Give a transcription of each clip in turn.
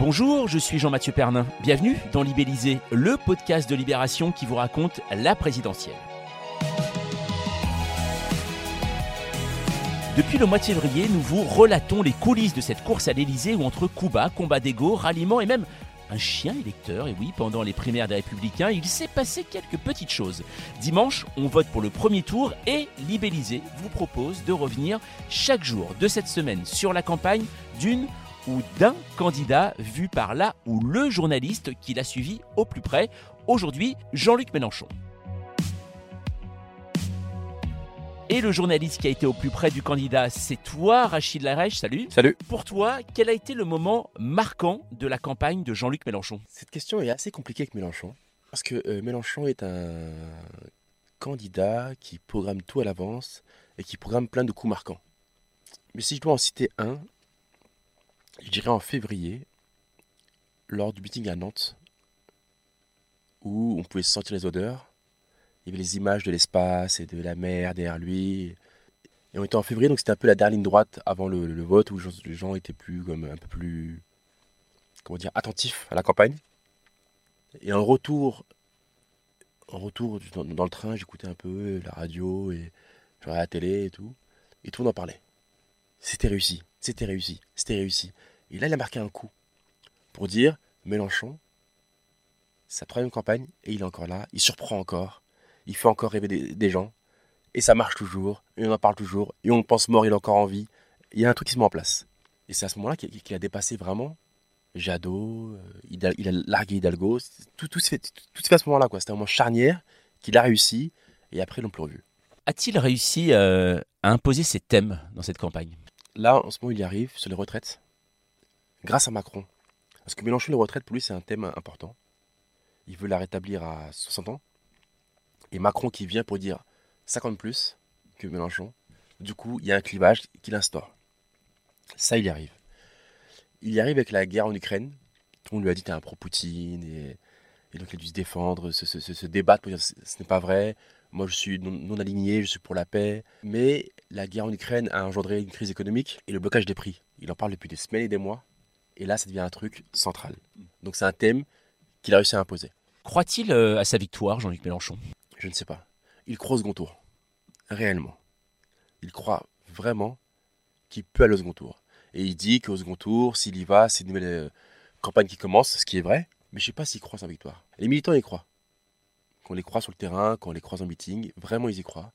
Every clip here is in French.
Bonjour, je suis Jean-Mathieu Pernin. Bienvenue dans Libellisé, le podcast de Libération qui vous raconte la présidentielle. Depuis le mois de février, nous vous relatons les coulisses de cette course à l'Elysée où entre Cuba, combat d'ego, ralliement et même un chien électeur. Et oui, pendant les primaires des Républicains, il s'est passé quelques petites choses. Dimanche, on vote pour le premier tour et Libellisé vous propose de revenir chaque jour de cette semaine sur la campagne d'une ou d'un candidat vu par là ou le journaliste qui l'a suivi au plus près. Aujourd'hui, Jean-Luc Mélenchon. Et le journaliste qui a été au plus près du candidat, c'est toi, Rachid Larèche. Salut. Salut. Pour toi, quel a été le moment marquant de la campagne de Jean-Luc Mélenchon? Cette question est assez compliquée avec Mélenchon. Parce que euh, Mélenchon est un candidat qui programme tout à l'avance et qui programme plein de coups marquants. Mais si je dois en citer un, je dirais en février, lors du meeting à Nantes, où on pouvait sentir les odeurs. Il y avait les images de l'espace et de la mer derrière lui. Et on était en février, donc c'était un peu la dernière ligne droite avant le, vote, où les gens étaient plus, comme, un peu plus, comment dire, attentifs à la campagne. Et en retour, en retour dans, le train, j'écoutais un peu la radio et la télé et tout. Et tout le monde en parlait. C'était réussi, c'était réussi, c'était réussi. Et là, il a marqué un coup pour dire Mélenchon, sa troisième campagne, et il est encore là, il surprend encore, il fait encore rêver des, gens, et ça marche toujours, et on en parle toujours, et on pense mort, il est encore en vie. Il y a un truc qui se met en place. Et c'est à ce moment-là qu'il a dépassé vraiment Jadot, euh, il a, largué Hidalgo, tout, tout, se fait, se à ce moment-là. C'était un moment charnière qu'il a réussi, et après, ils l'ont plus revu. A-t-il réussi euh, à imposer ses thèmes dans cette campagne? Là, en ce moment, il y arrive sur les retraites, grâce à Macron. Parce que Mélenchon, les retraites, pour lui, c'est un thème important. Il veut la rétablir à 60 ans. Et Macron qui vient pour dire 50 plus que Mélenchon. Du coup, il y a un clivage qu'il instaure. Ça, il y arrive. Il y arrive avec la guerre en Ukraine. Monde lui a dit t'es un pro-Poutine. Et, donc, il a dû se défendre, se, se- débattre pour dire ce n'est pas vrai. Moi, je suis non, non aligné, je suis pour la paix. Mais la guerre en Ukraine a engendré une crise économique et le blocage des prix. Il en parle depuis des semaines et des mois. Et là, ça devient un truc central. Donc, c'est un thème qu'il a réussi à imposer. Croit-il euh, à sa victoire, Jean-Luc Mélenchon? Je ne sais pas. Il croit au second tour. Réellement. Il croit vraiment qu'il peut aller au second tour. Et il dit qu'au second tour, s'il y va, c'est une nouvelle euh, campagne qui commence, ce qui est vrai. Mais je ne sais pas s'il croit à sa victoire. Les militants y croient. Quand on les croit sur le terrain, quand on les croise en meeting, vraiment ils y croient.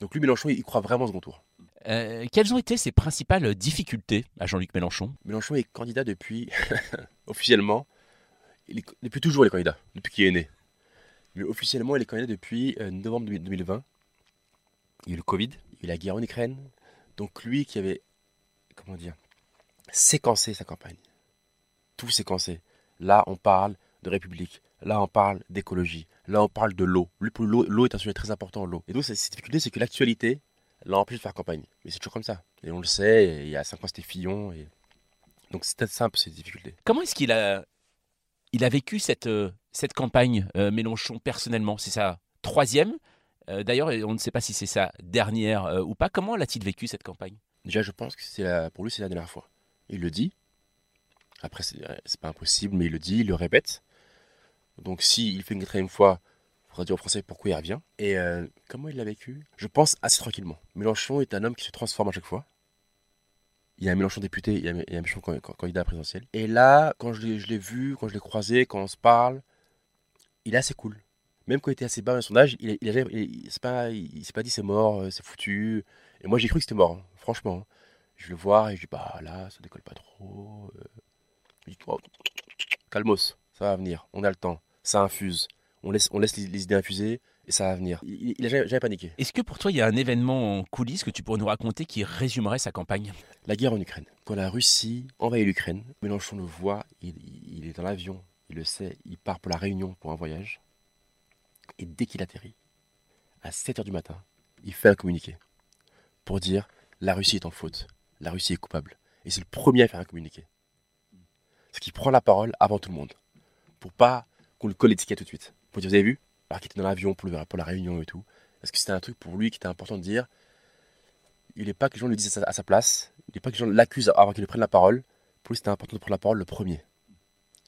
Donc lui, Mélenchon, il croit vraiment au second tour. Euh, Quelles ont été ses principales difficultés à Jean-Luc Mélenchon? Mélenchon est candidat depuis, officiellement, il est, depuis toujours il est candidat, depuis qu'il est né. Mais officiellement, il est candidat depuis euh, novembre 2020. Il y a eu le Covid, il y a eu la guerre en Ukraine. Donc lui qui avait, comment dire, séquencé sa campagne. Tout séquencé. Là, on parle de République. Là, on parle d'écologie. Là, on parle de l'eau. L'eau, est un sujet très important, l'eau. Et donc, cette difficulté, c'est que l'actualité l'a empêché de faire campagne. Mais c'est toujours comme ça. Et on le sait, il y a 5 ans, c'était Fillon. Et... Donc, c'était simple, ces difficultés. Comment est-ce qu'il a, il a vécu cette, euh, cette campagne, euh, Mélenchon, personnellement? C'est sa troisième. Euh, D'ailleurs, on ne sait pas si c'est sa dernière euh, ou pas. Comment l'a-t-il vécu cette campagne? Déjà, je pense que c'est la- pour lui, c'est la dernière fois. Il le dit. Après, c'est pas impossible, mais il le dit, il le répète. Donc, s'il fait une quatrième fois, il faudra dire aux Français pourquoi il revient? Et euh, comment il l'a vécu? Je pense assez tranquillement. Mélenchon est un homme qui se transforme à chaque fois. Il y a un Mélenchon député, il y a un Mélenchon can- can- candidat présidentielle. Et là, quand je l'ai vu, quand je l'ai croisé, quand on se parle, il est assez cool. Même quand il était assez bas dans le sondage, il, il, s'est pas, dit c'est mort, euh, c'est foutu. Et moi, j'ai cru que c'était mort, hein, franchement. Je le vois et je dis, bah là, ça décolle pas trop. euh. Je dis, Oh, calmos, ça va venir, on a le temps, ça infuse. On laisse, on laisse les, les idées infuser et ça va venir. Il, il a jamais, jamais paniqué. Est-ce que pour toi, il y a un événement en coulisses que tu pourrais nous raconter qui résumerait sa campagne? La guerre en Ukraine. Quand la Russie envahit l'Ukraine, Mélenchon le voit, il, il est dans l'avion, il le sait, il part pour la Réunion pour un voyage. Et dès qu'il atterrit, à 7h du matin, il fait un communiqué pour dire la Russie est en faute, la Russie est coupable. Et c'est le premier à faire un communiqué. Parce qu'il prend la parole avant tout le monde. Pour pas qu'on le colle l'étiquette tout de suite. Pour dire, vous avez vu Alors qu'il était dans l'avion pour, pour la réunion et tout. Parce que c'était un truc pour lui qui était important de dire. Il n'est pas que les gens le disent à sa, à sa place. Il n'est pas que les gens l'accusent avant qu'il prenne la parole. Pour lui, c'était important de prendre la parole le premier.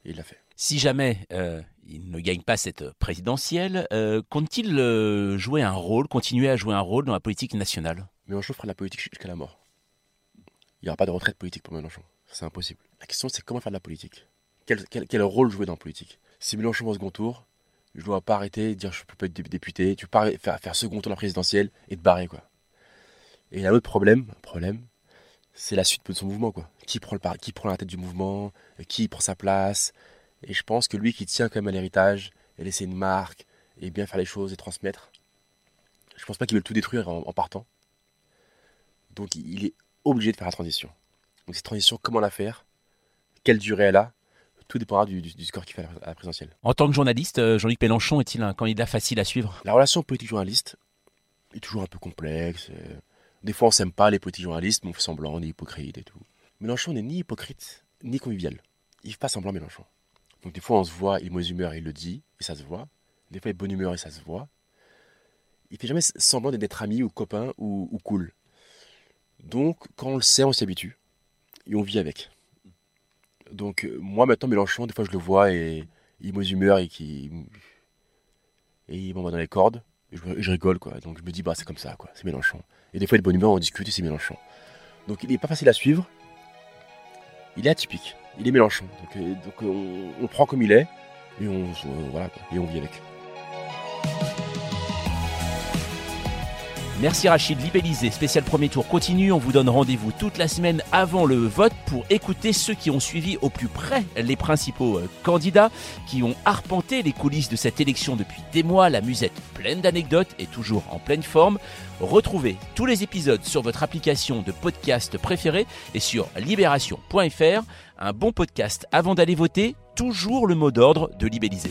Et il l'a fait. Si jamais euh, il ne gagne pas cette présidentielle, euh, compte-t-il euh, jouer un rôle, continuer à jouer un rôle dans la politique nationale? Mélenchon fera de la politique jusqu'à la mort. Il n'y aura pas de retraite politique pour Mélenchon. C'est impossible. La question, c'est comment faire de la politique? Quel, rôle jouer dans la politique Si Mélenchon va au second tour, je dois pas arrêter de dire je peux pas être dé- député, tu peux pas faire, faire second tour de la présidentielle et te barrer. quoi. Et il y a un autre problème, problème c'est la suite de son mouvement. quoi. Qui prend, la tête du mouvement Qui prend sa place Et je pense que lui qui tient quand même à l'héritage et laisser une marque et bien faire les choses et transmettre, je pense pas qu'il veut tout détruire en partant. Donc il est obligé de faire la transition. Donc cette transition, comment la faire? Quelle durée elle a? Tout dépendra du, du- du score qu'il fait à la, présidentielle. En tant que journaliste, euh, Jean-Luc Mélenchon est-il un candidat facile à suivre? La relation politique-journaliste est toujours un peu complexe. euh, Des fois on s'aime pas les politiques journalistes, mais on fait semblant, on est hypocrite et tout. Mélenchon n'est ni hypocrite, ni convivial. Il fait pas semblant Mélenchon. Donc des fois on se voit, il est mauvaise humeur, il le dit, et ça se voit. Des fois il est bonne humeur et ça se voit. Il fait jamais semblant d'être ami ou copain ou, ou cool. Donc quand on le sait, on s'y habitue. Et on vit avec. Donc euh, moi maintenant Mélenchon, des fois je le vois et il mauvaise humeur et qui et il m'envoie dans les cordes. Et je, rigole quoi. Donc je me dis bah c'est comme ça quoi, c'est Mélenchon. Et des fois il est de bonne humeur, on discute et c'est Mélenchon. Donc il est pas facile à suivre. Il est atypique. Il est Mélenchon. Donc, euh, on, prend comme il est et on voilà et on vit avec. Merci Rachid, libellisé, spécial premier tour continue. On vous donne rendez-vous toute la semaine avant le vote pour écouter ceux qui ont suivi au plus près les principaux euh, candidats, qui ont arpenté les coulisses de cette élection depuis des mois. La musette pleine d'anecdotes et toujours en pleine forme. Retrouvez tous les épisodes sur votre application de podcast préférée et sur libération.fr. Un bon podcast avant d'aller voter, toujours le mot d'ordre de libelliser.